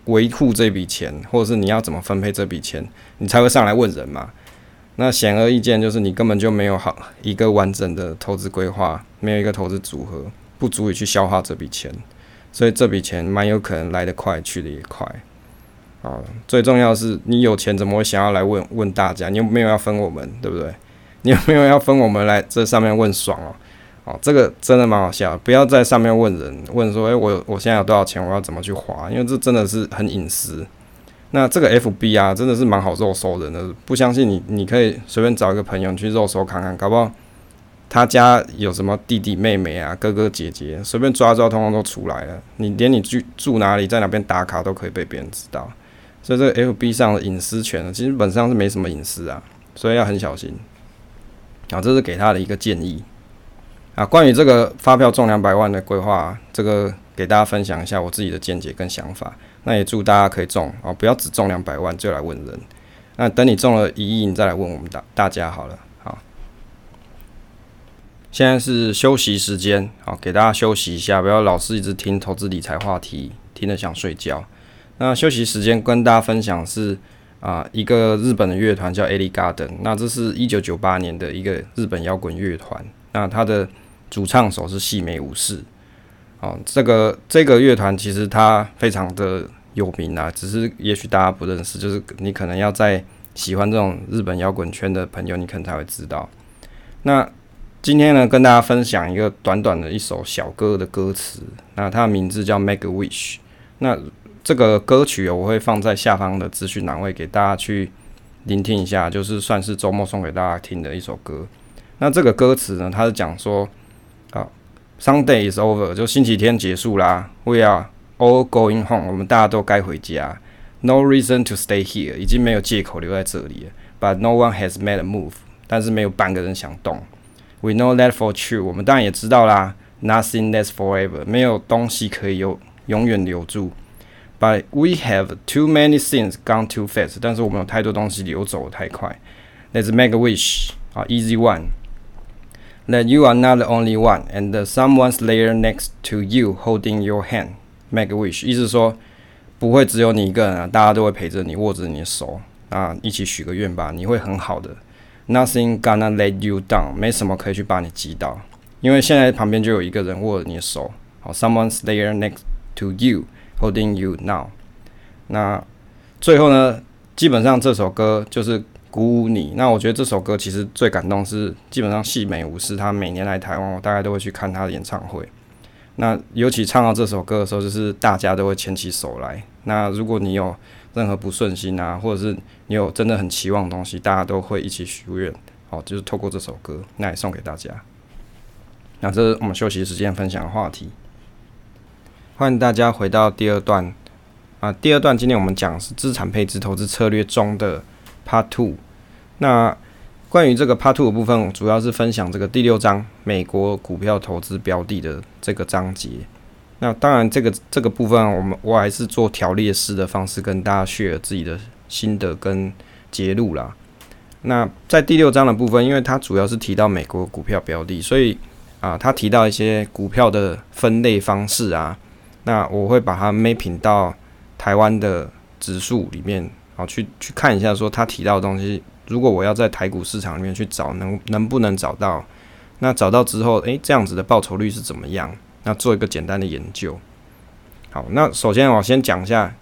维护这笔钱，或者是你要怎么分配这笔钱，你才会上来问人嘛。那显而易见，就是你根本就没有好一个完整的投资规划，没有一个投资组合，不足以去消化这笔钱，所以这笔钱蛮有可能来得快，去得也快。啊，最重要的是你有钱，怎么会想要来问问大家？你又没有要分我们，对不对？你有没有要分我们来这上面问爽哦？哦，这个真的蛮好笑，不要在上面问人，问说，诶，我我现在有多少钱，我要怎么去花？因为这真的是很隐私。那这个 FB 啊，真的是蛮好肉搜人的，不相信你，你可以随便找一个朋友去肉搜看看，搞不好他家有什么弟弟妹妹啊、哥哥姐姐，随便抓抓，通通都出来了。你连你住住哪里，在哪边打卡，都可以被别人知道。所以这个 FB 上的隐私权呢，其实本质上是没什么隐私啊，所以要很小心。啊，这是给他的一个建议啊。关于这个发票中两百万的规划，这个给大家分享一下我自己的见解跟想法。那也祝大家可以中哦，不要只中两百万就来问人。那等你中了一亿，你再来问我们大大家好了。好，现在是休息时间，好，给大家休息一下，不要老是一直听投资理财话题，听得想睡觉。那休息时间跟大家分享是啊，一个日本的乐团叫 ELLEGARDEN。那这是一九九八年的一个日本摇滚乐团。那他的主唱手是细美武士。哦，这个这个乐团其实它非常的有名啊，只是也许大家不认识，就是你可能要在喜欢这种日本摇滚圈的朋友，你可能才会知道。那今天呢，跟大家分享一个短短的一首小歌的歌词，那它的名字叫《Make a Wish》。那这个歌曲我会放在下方的资讯栏位给大家去聆听一下，就是算是周末送给大家听的一首歌。那这个歌词呢，它是讲说，好，Sunday is over，就星期天结束啦，We are all going home，我们大家都该回家，No reason to stay here，已经没有借口留在这里了，But no one has made a move，但是没有半个人想动，We know that for true，我们当然也知道啦，Nothing lasts forever，没有东西可以永永远留住。But we have too many things gone too fast，但是我们有太多东西流走太快。Let's make a wish，啊，easy one。That you are not the only one, and someone's there next to you holding your hand. Make a wish，意思说不会只有你一个人啊，大家都会陪着你，握着你的手啊，一起许个愿吧，你会很好的。Nothing gonna let you down，没什么可以去把你击倒，因为现在旁边就有一个人握着你的手。好，someone's there next to you Holding you now。那最后呢，基本上这首歌就是。鼓舞你。那我觉得这首歌其实最感动是，基本上细美武士他每年来台湾，我大概都会去看他的演唱会。那尤其唱到这首歌的时候，就是大家都会牵起手来。那如果你有任何不顺心啊，或者是你有真的很期望的东西，大家都会一起许愿。好，就是透过这首歌，那也送给大家。那这是我们休息时间分享的话题。欢迎大家回到第二段啊，第二段今天我们讲是资产配置投资策略中的。Part Two，那关于这个 Part Two 的部分，主要是分享这个第六章美国股票投资标的的这个章节。那当然，这个这个部分，我们我还是做条列式的方式跟大家 share 自己的心得跟结论啦。那在第六章的部分，因为它主要是提到美国股票标的，所以啊，它提到一些股票的分类方式啊，那我会把它 mapping 到台湾的指数里面。好，去去看一下，说他提到的东西，如果我要在台股市场里面去找，能能不能找到？那找到之后，诶、这样子的报酬率是怎么样？那做一个简单的研究。好，那首先我先讲一下，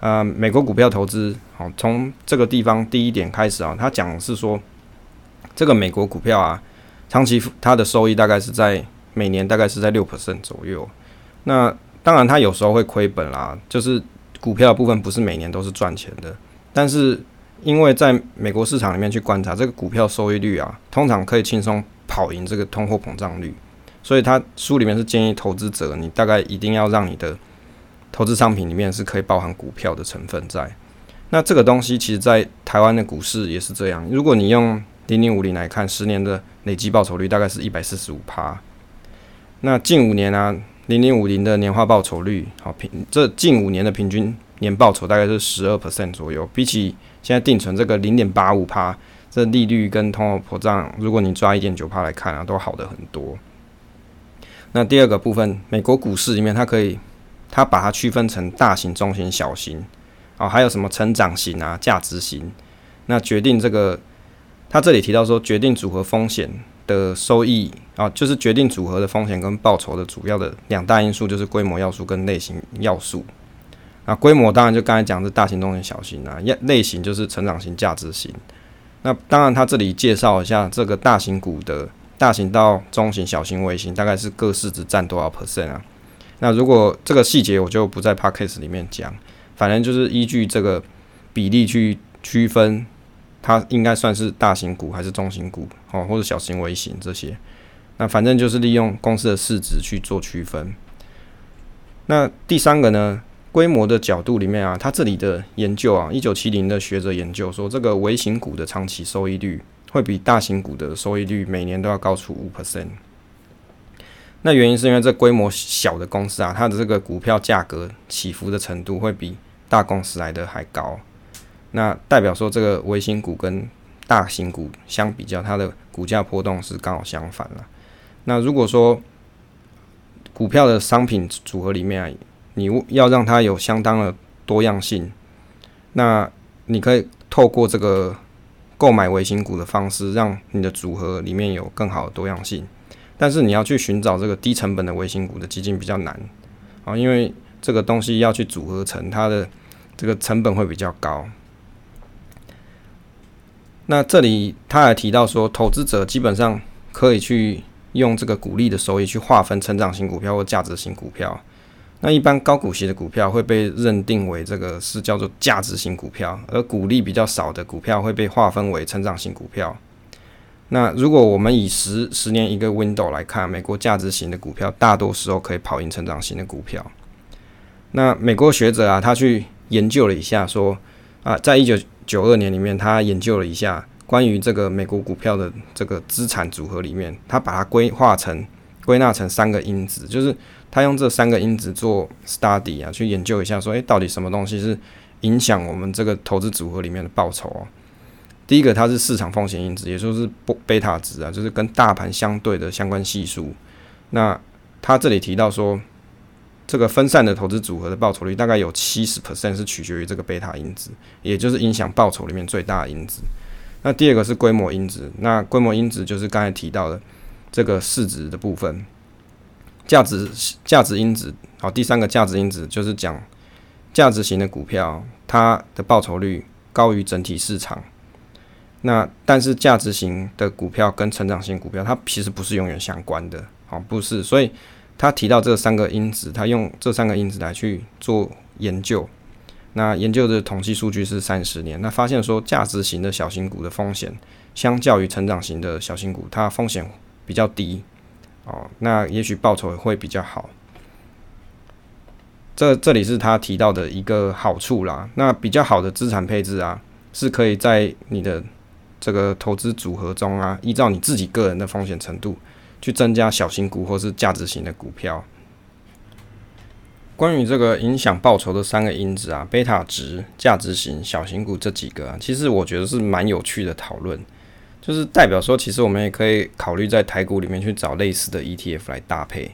呃，美国股票投资，好，从这个地方第一点开始啊，他讲是说，这个美国股票啊，长期它的收益大概是在每年大概是在六 percent 左右。那当然，它有时候会亏本啦，就是股票的部分不是每年都是赚钱的。但是，因为在美国市场里面去观察这个股票收益率啊，通常可以轻松跑赢这个通货膨胀率，所以他书里面是建议投资者，你大概一定要让你的投资商品里面是可以包含股票的成分在。那这个东西其实，在台湾的股市也是这样。如果你用零零五零来看，十年的累计报酬率大概是一百四十五趴。那近五年啊，零零五零的年化报酬率，好平这近五年的平均年报酬大概是十二 percent 左右，比起现在定存这个零点八五趴，这利率跟通货膨胀，如果你抓一点九趴来看啊，都好的很多。那第二个部分，美国股市里面，它可以它把它区分成大型、中型、小型，啊，还有什么成长型啊、价值型，那决定这个，它这里提到说，决定组合风险的收益啊，就是决定组合的风险跟报酬的主要的两大因素，就是规模要素跟类型要素。那规模当然就刚才讲是大型、中型、小型啊，类型就是成长型、价值型。那当然，他这里介绍一下这个大型股的大型到中型、小型、微型，大概是各市值占多少 percent 啊？那如果这个细节我就不在 podcast 里面讲，反正就是依据这个比例去区分。它应该算是大型股还是中型股哦，或者小型、微型这些。那反正就是利用公司的市值去做区分。那第三个呢，规模的角度里面啊，它这里的研究啊，一九七零的学者研究说，这个微型股的长期收益率会比大型股的收益率每年都要高出五 percent。那原因是因为这规模小的公司啊，它的这个股票价格起伏的程度会比大公司来的还高。那代表说，这个微型股跟大型股相比较，它的股价波动是刚好相反了。那如果说股票的商品组合里面，你要让它有相当的多样性，那你可以透过这个购买微型股的方式，让你的组合里面有更好的多样性。但是你要去寻找这个低成本的微型股的基金比较难啊，因为这个东西要去组合成它的这个成本会比较高。那这里他还提到说，投资者基本上可以去用这个股利的收益去划分成长型股票或价值型股票。那一般高股息的股票会被认定为这个是叫做价值型股票，而股利比较少的股票会被划分为成长型股票。那如果我们以十十年一个 window 来看，美国价值型的股票大多时候可以跑赢成长型的股票。那美国学者啊，他去研究了一下说啊，在一九九二年里面，他研究了一下关于这个美国股票的这个资产组合里面，他把它归化成归纳成三个因子，就是他用这三个因子做 study 啊，去研究一下说，诶，到底什么东西是影响我们这个投资组合里面的报酬哦？第一个，它是市场风险因子，也就是贝塔值啊，就是跟大盘相对的相关系数。那他这里提到说。这个分散的投资组合的报酬率大概有七十 percent 是取决于这个贝塔因子，也就是影响报酬里面最大的因子。那第二个是规模因子，那规模因子就是刚才提到的这个市值的部分。价值价值因子，好，第三个价值因子就是讲价值型的股票，它的报酬率高于整体市场。那但是价值型的股票跟成长型股票，它其实不是永远相关的，好，不是，所以。他提到这三个因子，他用这三个因子来去做研究。那研究的统计数据是三十年，那发现说价值型的小型股的风险，相较于成长型的小型股，它风险比较低哦。那也许报酬也会比较好。这这里是他提到的一个好处啦。那比较好的资产配置啊，是可以在你的这个投资组合中啊，依照你自己个人的风险程度。去增加小型股或是价值型的股票。关于这个影响报酬的三个因子啊，贝塔值、价值型、小型股这几个啊，其实我觉得是蛮有趣的讨论。就是代表说，其实我们也可以考虑在台股里面去找类似的 ETF 来搭配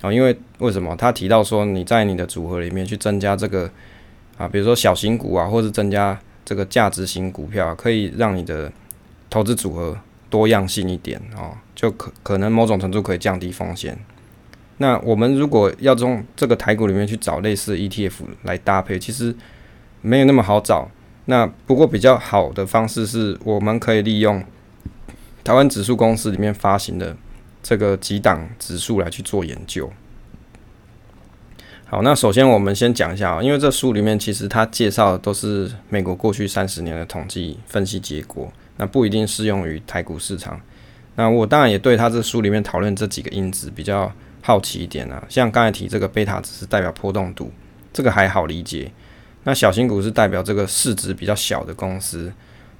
啊。因为为什么？他提到说，你在你的组合里面去增加这个啊，比如说小型股啊，或是增加这个价值型股票，可以让你的投资组合。多样性一点哦，就可可能某种程度可以降低风险。那我们如果要从这个台股里面去找类似 ETF 来搭配，其实没有那么好找。那不过比较好的方式是，我们可以利用台湾指数公司里面发行的这个几档指数来去做研究。好，那首先我们先讲一下啊，因为这书里面其实它介绍的都是美国过去三十年的统计分析结果。那不一定适用于台股市场。那我当然也对他这书里面讨论这几个因子比较好奇一点啊。像刚才提这个贝塔值是代表波动度，这个还好理解。那小型股是代表这个市值比较小的公司。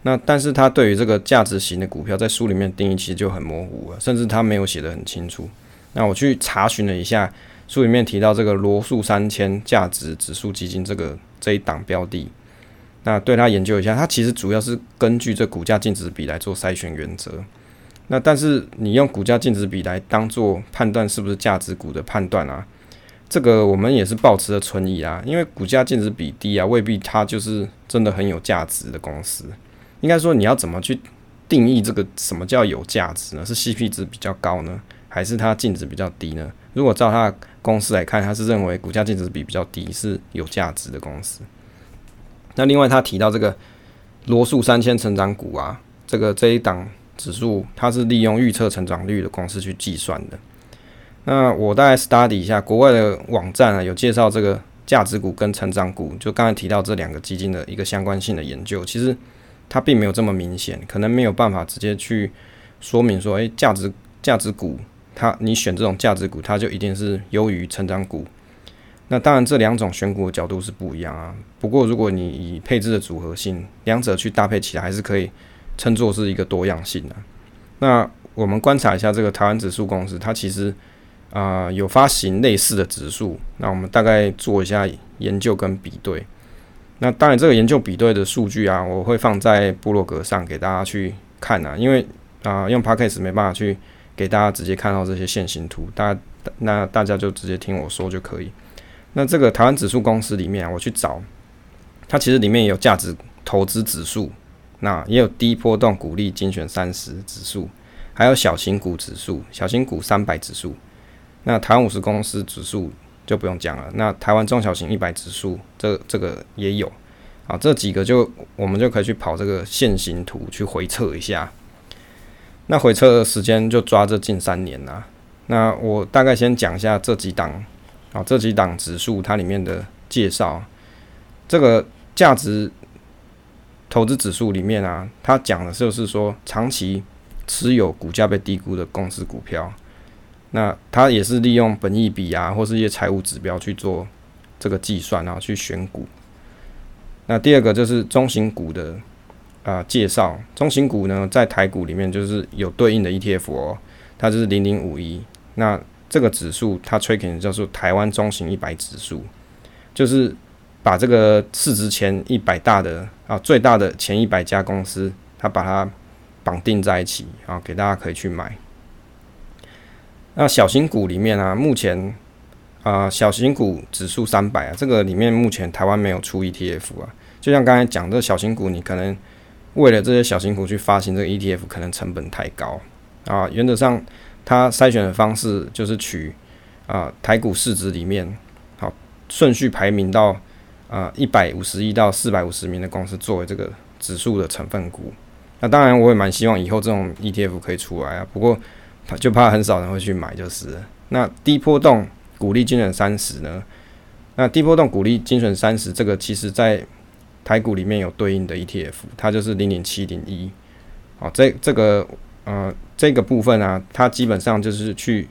那但是他对于这个价值型的股票在书里面定义其实就很模糊了，甚至他没有写得很清楚。那我去查询了一下，书里面提到这个罗素三千价值指数基金这个这一档标的，那对它研究一下，它其实主要是根据这股价净值比来做筛选原则。那但是你用股价净值比来当做判断是不是价值股的判断啊，这个我们也是抱持着存疑啊，因为股价净值比低啊，未必它就是真的很有价值的公司。应该说你要怎么去定义这个什么叫有价值呢？是 CP 值比较高呢，还是它净值比较低呢？如果照它公司来看，它是认为股价净值比比较低是有价值的公司。那另外他提到这个罗素三千成长股啊，这个这一档。指数它是利用预测成长率的公式去计算的。那我大概 study 一下国外的网站啊，有介绍这个价值股跟成长股，就刚才提到这两个基金的一个相关性的研究。其实它并没有这么明显，可能没有办法直接去说明说，诶，价值价值股它你选这种价值股，它就一定是优于成长股。那当然这两种选股的角度是不一样啊。不过如果你以配置的组合性，两者去搭配起来，还是可以。称作是一个多样性的。那我们观察一下这个台湾指数公司，它其实啊、有发行类似的指数。那我们大概做一下研究跟比对。那当然这个研究比对的数据啊，我会放在部落格上给大家去看啊。因为啊、用 Podcast 没办法去给大家直接看到这些线形图，大那大家就直接听我说就可以。那这个台湾指数公司里面，我去找，它其实里面也有价值投资指数。那也有低波动股利精选三十指数，还有小型股指数、小型股三百指数。那台湾五十公司指数就不用讲了。那台湾中小型一百指数，这这个也有。啊，这几个就我们就可以去跑这个线形图去回测一下。那回测的时间就抓这近三年啦。那我大概先讲一下这几档啊，这几档指数它里面的介绍。这个价值。投资指数里面啊，它讲的就是说，长期持有股价被低估的公司股票，那它也是利用本益比啊，或是一些财务指标去做这个计算，然后去选股。那第二个就是中型股的啊、介绍，中型股呢在台股里面就是有对应的 ETF 哦，它就是零零五一。那这个指数它 tracking 叫做台湾中型一百指数，就是。把这个市值前一百大的啊，最大的前一百家公司，它把它绑定在一起啊，给大家可以去买。那小型股里面啊，目前啊，小型股指数三百啊，这个里面目前台湾没有出 ETF 啊。就像刚才讲的小型股，你可能为了这些小型股去发行这个 ETF，可能成本太高啊。原则上，它筛选的方式就是取啊台股市值里面好顺序排名到。啊，一百五十一到四百五十名的公司作为这个指数的成分股，那当然我也蛮希望以后这种 ETF 可以出来啊，不过就怕很少人会去买就是。那低波动股利精选三十呢？那低波动股利精选三十这个其实在台股里面有对应的 ETF，它就是零零七零一。好，这这个呃这个部分啊，它基本上就是去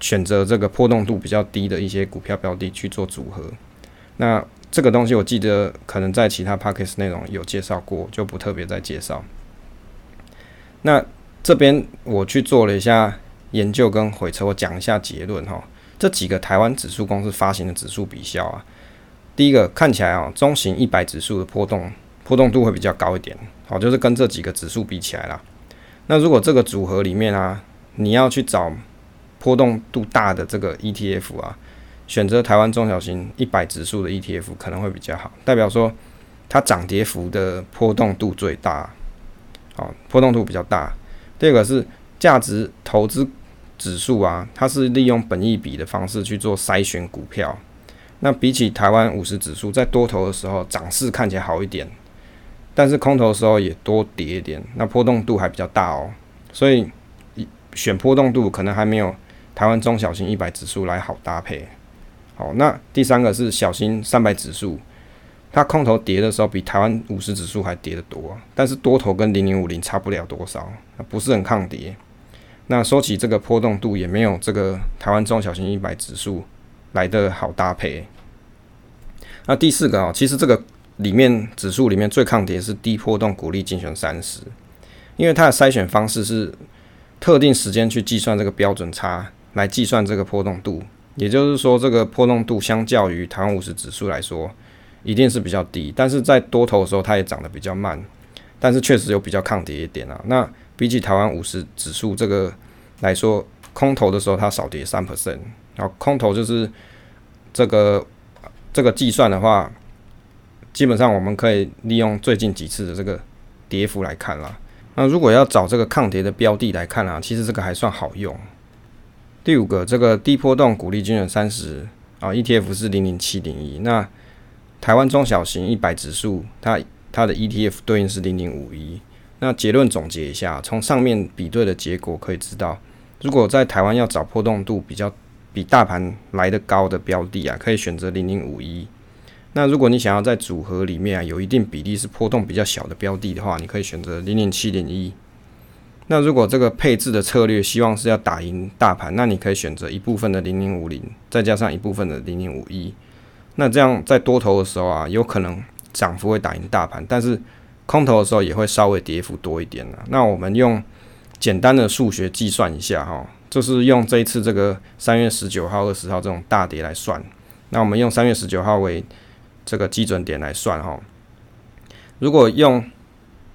选择这个波动度比较低的一些股票标的去做组合，那。这个东西我记得可能在其他 podcast 内容有介绍过，就不特别再介绍。那这边我去做了一下研究跟回测，我讲一下结论哈。这几个台湾指数公司发行的指数比较啊，第一个看起来啊，中型一百指数的波动波动度会比较高一点，好，就是跟这几个指数比起来啦。那如果这个组合里面啊，你要去找波动度大的这个 ETF 啊。选择台湾中小型一百指数的 ETF 可能会比较好，代表说它涨跌幅的波动度最大，好，波动度比较大。第二个是价值投资指数啊，它是利用本益比的方式去做筛选股票。那比起台湾五十指数，在多头的时候涨势看起来好一点，但是空头的时候也多跌一点，那波动度还比较大哦。所以选波动度可能还没有台湾中小型一百指数来好搭配。好，那第三个是小型三百指数，它空头跌的时候比台湾五十指数还跌得多，但是多头跟零零五零差不了多少，不是很抗跌。那说起这个波动度，也没有这个台湾中小型一百指数来的好搭配。那第四个啊，其实这个里面指数里面最抗跌是低波动股利精选三十，因为它的筛选方式是特定时间去计算这个标准差来计算这个波动度。也就是说，这个波动度相较于台湾五十指数来说，一定是比较低。但是在多头的时候，它也涨得比较慢，但是确实有比较抗跌一点啊。那比起台湾五十指数这个来说，空头的时候它少跌三 percent，然后空头就是这个这个计算的话，基本上我们可以利用最近几次的这个跌幅来看啦。那如果要找这个抗跌的标的来看啊，其实这个还算好用。第五个，这个低波动股利均选三十啊，ETF 是零零七零一。那台湾中小型一百指数，它它的 ETF 对应是零零五一。那结论总结一下，从上面比对的结果可以知道，如果在台湾要找波动度比较比大盘来得高的标的啊，可以选择零零五一。那如果你想要在组合里面啊有一定比例是波动比较小的标的的话，你可以选择零零七点一。那如果这个配置的策略希望是要打赢大盘，那你可以选择一部分的零零五零，再加上一部分的零零五一。那这样在多头的时候啊，有可能涨幅会打赢大盘，但是空头的时候也会稍微跌幅多一点啊。那我们用简单的数学计算一下哈，就是用这一次这个三月十九号、二十号这种大跌来算。那我们用三月十九号为这个基准点来算哈，如果用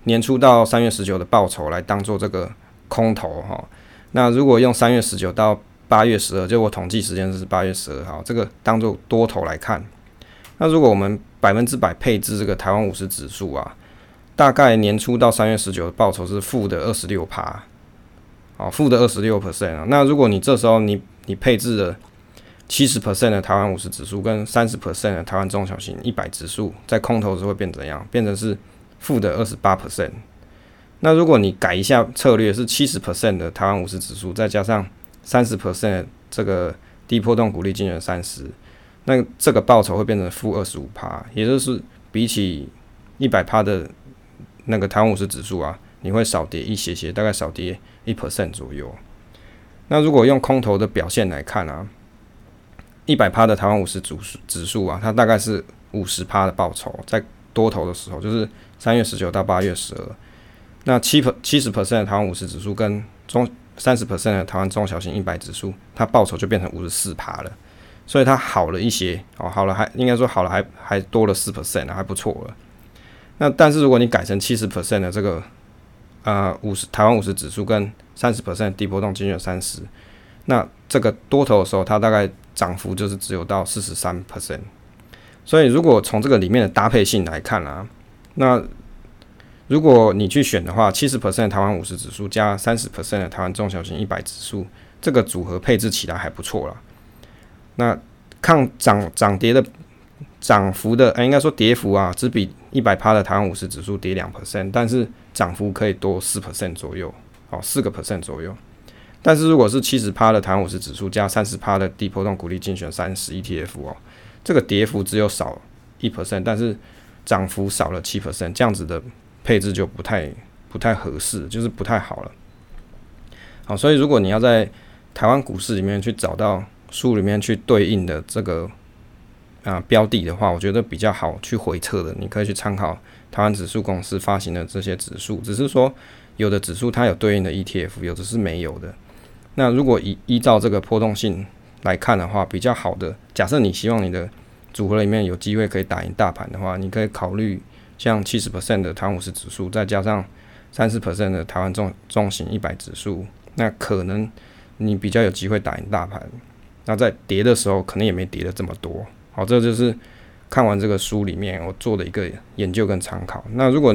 年初到三月十九的报酬来当做这个空头哈，那如果用三月十九到八月十二，就我统计时间是八月十二号，这个当做多头来看，那如果我们百分之百配置这个台湾五十指数啊，大概年初到三月十九的报酬是负的二十六趴，哦，负的二十六 percent 啊。那如果你这时候你你配置了。七十 percent 的台湾五十指数跟三十 percent 的台湾中小型一百指数，在空头时会变怎样？变成是负的二十八 percent。那如果你改一下策略，是七十 percent 的台湾五十指数，再加上三十 percent 这个低波动股利金额三十，那这个报酬会变成负二十五趴，也就是比起一百趴的那个台湾五十指数啊，你会少跌一些些，大概少跌一 percent 左右。那如果用空头的表现来看啊。一百趴的台湾五十指数指数啊，它大概是五十趴的报酬，在多头的时候，就是三月十九到八月十二。那七七十 percent 的台湾五十指数跟中三十 percent 的台湾中小型一百指数，它报酬就变成五十四趴了，所以它好了一些哦，好了还应该说好了还还多了四 percent 还不错了。那但是如果你改成七十 percent 的这个呃五十台湾五十指数跟三十 percent 低波动精选三十，那这个多头的时候，它大概涨幅就是只有到四十三 percent，所以如果从这个里面的搭配性来看啊，那如果你去选的话，七十 percent 台湾五十指数加三十 percent 的台湾中小型一百指数，这个组合配置起来还不错了。那抗涨涨跌的涨幅的，哎，应该说跌幅啊，只比一百趴的台湾五十指数跌两 percent，但是涨幅可以多四 percent 左右，哦，四个 percent 左右。但是如果是七十趴的台湾五十指数加三十趴的低波动股利精选三十 ETF 哦，这个跌幅只有少一 percent，但是涨幅少了七 percent，这样子的配置就不太不太合适，就是不太好了。好，所以如果你要在台湾股市里面去找到书里面去对应的这个啊、标的的话，我觉得比较好去回测的，你可以去参考台湾指数公司发行的这些指数，只是说有的指数它有对应的 ETF，有的是没有的。那如果依依照这个波动性来看的话，比较好的，假设你希望你的组合里面有机会可以打赢大盘的话，你可以考虑像七十 percent 的台湾五十指数，再加上三十 percent 的台湾中中型一百指数，那可能你比较有机会打赢大盘。那在跌的时候，可能也没跌的这么多。好，这就是看完这个书里面我做的一个研究跟参考。那如果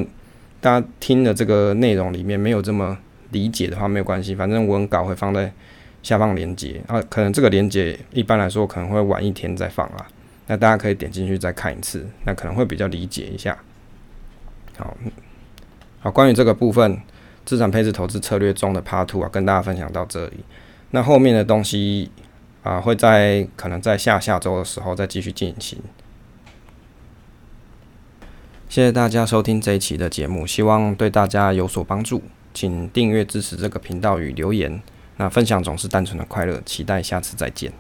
大家听的这个内容里面没有这么理解的话没有关系，反正文稿会放在下方连接啊，可能这个连接一般来说可能会晚一天再放啦，那大家可以点进去再看一次，那可能会比较理解一下。好，好，关于这个部分资产配置投资策略中的 Part Two 啊，跟大家分享到这里。那后面的东西啊，会在可能在下下周的时候再继续进行。谢谢大家收听这一期的节目，希望对大家有所帮助。请订阅支持这个频道与留言。那分享总是单纯的快乐，期待下次再见。